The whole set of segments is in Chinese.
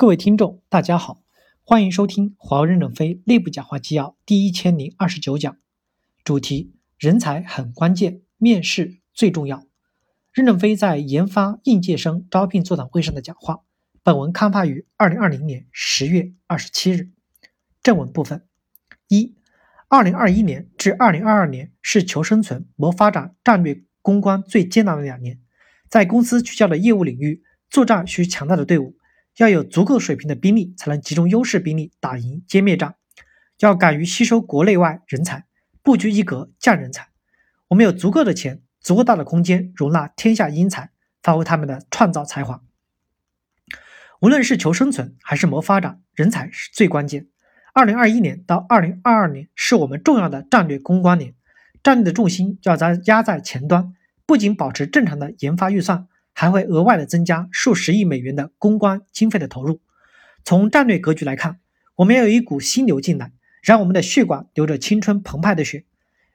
各位听众，大家好，欢迎收听华为任正非内部讲话纪要第一千零二十九讲，主题：人才很关键，面试最重要。任正非在研发应届生招聘座谈会上的讲话。本文刊发于二零二零年十月二十七日。正文部分：一、二零二一年至二零二二年是求生存、谋发展战略攻关最艰难的两年，在公司聚焦的业务领域作战需强大的队伍。要有足够水平的兵力，才能集中优势兵力打赢歼灭战。要敢于吸收国内外人才，不拘一格降人才。我们有足够的钱，足够大的空间容纳天下英才，发挥他们的创造才华。无论是求生存还是谋发展，人才是最关键。二零二一年到二零二二年是我们重要的战略攻关年，战略的重心要在压在前端，不仅保持正常的研发预算。还会额外的增加数十亿美元的公关经费的投入。从战略格局来看，我们要有一股新流进来，让我们的血管流着青春澎湃的血。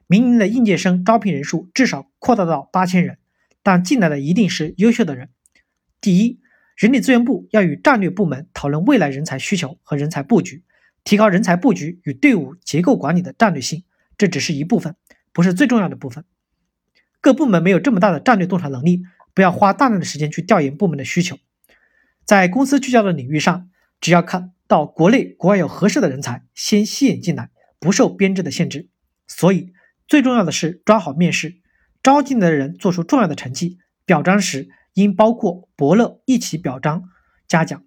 明年的应届生招聘人数至少扩大到八千人，但进来的一定是优秀的人。第一，人力资源部要与战略部门讨论未来人才需求和人才布局，提高人才布局与队伍结构管理的战略性。这只是一部分，不是最重要的部分。各部门没有这么大的战略洞察能力。不要花大量的时间去调研部门的需求，在公司聚焦的领域上，只要看到国内国外有合适的人才，先吸引进来，不受编制的限制。所以最重要的是抓好面试，招进来的人做出重要的成绩，表彰时应包括伯乐一起表彰嘉奖。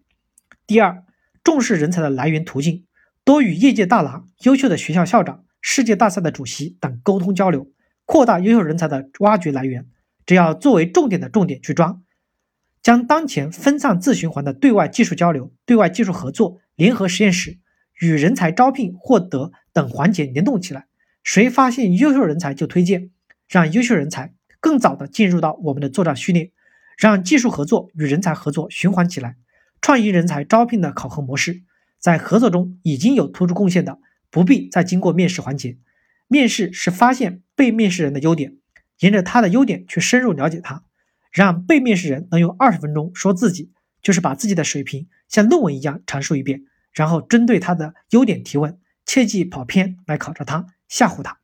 第二，重视人才的来源途径，多与业界大佬、优秀的学校校长、世界大赛的主席等沟通交流，扩大优秀人才的挖掘来源。只要作为重点的重点去抓，将当前分散自循环的对外技术交流、对外技术合作、联合实验室与人才招聘获得等环节联动起来。谁发现优秀人才就推荐，让优秀人才更早的进入到我们的作战序列，让技术合作与人才合作循环起来。创意人才招聘的考核模式，在合作中已经有突出贡献的，不必再经过面试环节。面试是发现被面试人的优点。沿着他的优点去深入了解他，让被面试人能用二十分钟说自己，就是把自己的水平像论文一样阐述一遍，然后针对他的优点提问，切忌跑偏来考察他、吓唬他。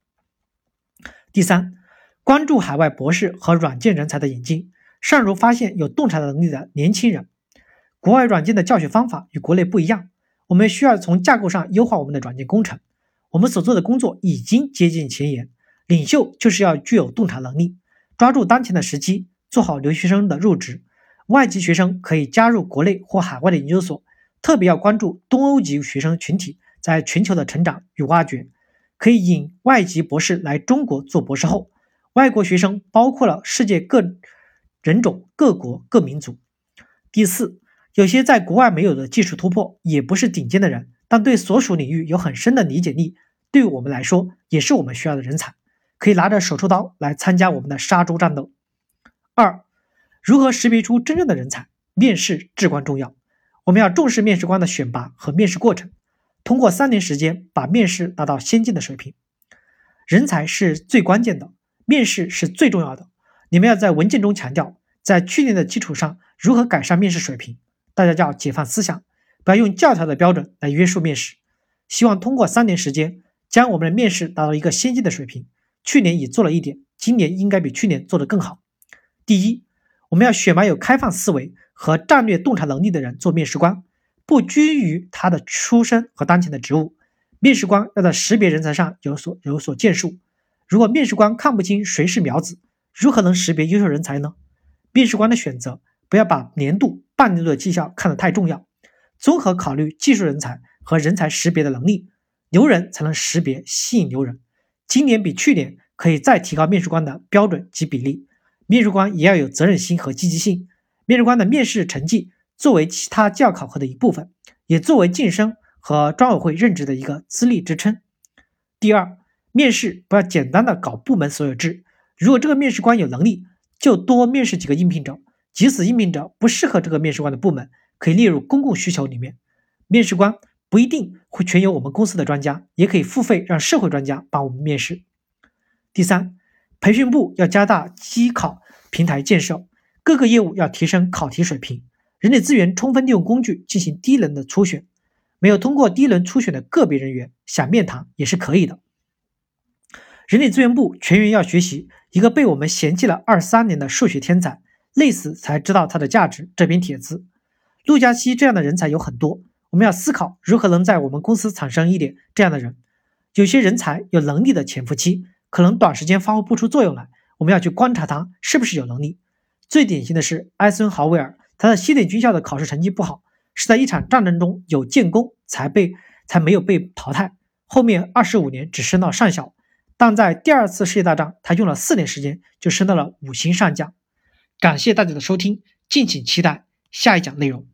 第三，关注海外博士和软件人才的引进，尚如发现有洞察能力的年轻人。国外软件的教学方法与国内不一样，我们需要从架构上优化我们的软件工程。我们所做的工作已经接近前沿。领袖就是要具有洞察能力，抓住当前的时机，做好留学生的入职。外籍学生可以加入国内或海外的研究所，特别要关注东欧籍学生群体在全球的成长与挖掘。可以引外籍博士来中国做博士后。外国学生包括了世界各人种、各国各民族。第四，有些在国外没有的技术突破，也不是顶尖的人，但对所属领域有很深的理解力，对我们来说也是我们需要的人才。可以拿着手术刀来参加我们的杀猪战斗。二，如何识别出真正的人才？面试至关重要，我们要重视面试官的选拔和面试过程，通过三年时间把面试达到先进的水平。人才是最关键的，面试是最重要的。你们要在文件中强调，在去年的基础上如何改善面试水平。大家要解放思想，不要用教条的标准来约束面试。希望通过三年时间，将我们的面试达到一个先进的水平。去年已做了一点，今年应该比去年做得更好。第一，我们要选拔有开放思维和战略洞察能力的人做面试官，不拘于他的出身和当前的职务。面试官要在识别人才上有所有所建树。如果面试官看不清谁是苗子，如何能识别优秀人才呢？面试官的选择不要把年度、半年度的绩效看得太重要，综合考虑技术人才和人才识别的能力，牛人才能识别吸引牛人。今年比去年可以再提高面试官的标准及比例，面试官也要有责任心和积极性。面试官的面试成绩作为其他绩效考核的一部分，也作为晋升和专委会任职的一个资历支撑。第二，面试不要简单的搞部门所有制，如果这个面试官有能力，就多面试几个应聘者，即使应聘者不适合这个面试官的部门，可以列入公共需求里面。面试官。不一定会全由我们公司的专家，也可以付费让社会专家帮我们面试。第三，培训部要加大机考平台建设，各个业务要提升考题水平，人力资源充分利用工具进行低能的初选。没有通过第一轮初选的个别人员想面谈也是可以的。人力资源部全员要学习一个被我们嫌弃了二三年的数学天才，累死才知道他的价值。这篇帖子，陆佳熙这样的人才有很多，我们要思考如何能在我们公司产生一点这样的人。有些人才有能力的潜伏期，可能短时间发挥不出作用来，我们要去观察他是不是有能力。最典型的是埃森豪威尔，他在西点军校的考试成绩不好。是在一场战争中有建功才被才没有被淘汰，后面二十五年只升到上校，但在第二次世界大战，他用了四年时间就升到了五星上将。感谢大家的收听，敬请期待下一讲内容。